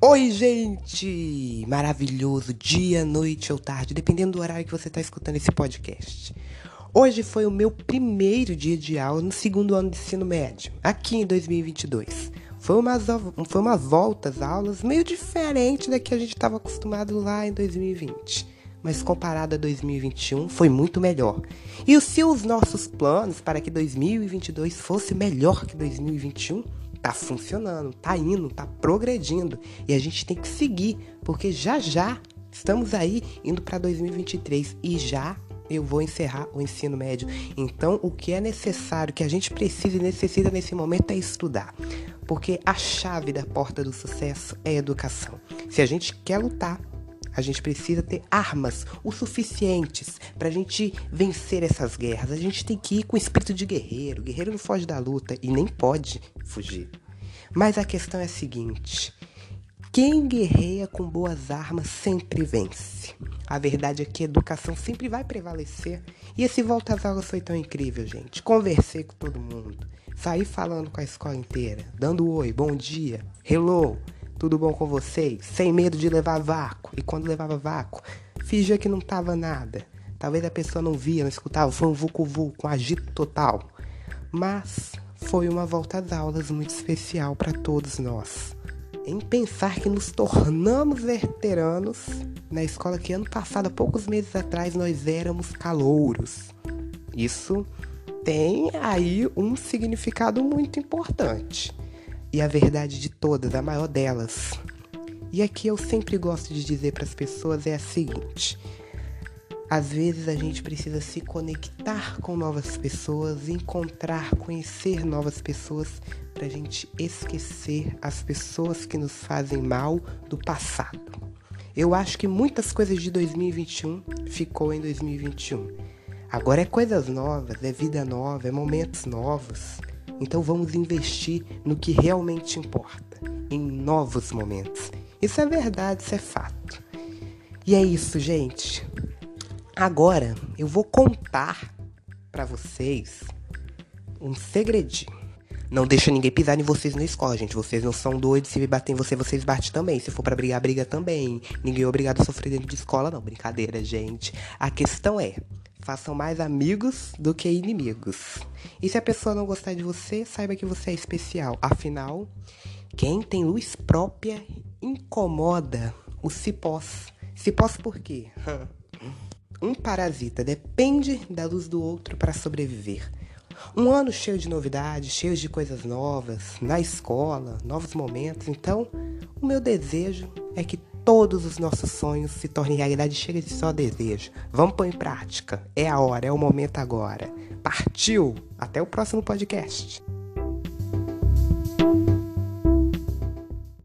Oi, gente! Maravilhoso dia, noite ou tarde, dependendo do horário que você está escutando esse podcast. Hoje foi o meu primeiro dia de aula no segundo ano de ensino médio, aqui em 2022. Foi umas, foi umas voltas aulas meio diferente da que a gente estava acostumado lá em 2020. Mas comparado a 2021, foi muito melhor. E se os nossos planos para que 2022 fosse melhor que 2021, tá funcionando, tá indo, tá progredindo e a gente tem que seguir, porque já já estamos aí indo para 2023 e já eu vou encerrar o ensino médio. Então, o que é necessário, que a gente precisa e necessita nesse momento é estudar. Porque a chave da porta do sucesso é a educação. Se a gente quer lutar a gente precisa ter armas o suficientes para a gente vencer essas guerras. A gente tem que ir com o espírito de guerreiro. O guerreiro não foge da luta e nem pode fugir. Mas a questão é a seguinte: quem guerreia com boas armas sempre vence. A verdade é que a educação sempre vai prevalecer. E esse volta às aulas foi tão incrível, gente. Conversei com todo mundo. Saí falando com a escola inteira, dando oi, bom dia, hello. Tudo bom com vocês? Sem medo de levar vácuo. E quando levava vácuo, fingia que não tava nada. Talvez a pessoa não via, não escutava, foi um vucu vucu, um agito total. Mas foi uma volta às aulas muito especial para todos nós. Em pensar que nos tornamos veteranos na escola que ano passado, há poucos meses atrás, nós éramos calouros. Isso tem aí um significado muito importante e a verdade de todas, a maior delas. E aqui eu sempre gosto de dizer para as pessoas é a seguinte: às vezes a gente precisa se conectar com novas pessoas, encontrar, conhecer novas pessoas para a gente esquecer as pessoas que nos fazem mal do passado. Eu acho que muitas coisas de 2021 ficou em 2021. Agora é coisas novas, é vida nova, é momentos novos. Então vamos investir no que realmente importa, em novos momentos. Isso é verdade, isso é fato. E é isso, gente. Agora eu vou contar para vocês um segredinho. Não deixa ninguém pisar em vocês na escola, gente. Vocês não são doidos. Se me bater em você, vocês batem também. Se for para brigar, briga também. Ninguém é obrigado a sofrer dentro de escola, não. Brincadeira, gente. A questão é: Façam mais amigos do que inimigos. E se a pessoa não gostar de você, saiba que você é especial. Afinal, quem tem luz própria incomoda os cipós. Cipós por quê? Um parasita depende da luz do outro para sobreviver. Um ano cheio de novidades, cheio de coisas novas, na escola, novos momentos. Então, o meu desejo é que todos os nossos sonhos se tornem realidade. Chega de só desejo. Vamos pôr em prática. É a hora, é o momento agora. Partiu! Até o próximo podcast.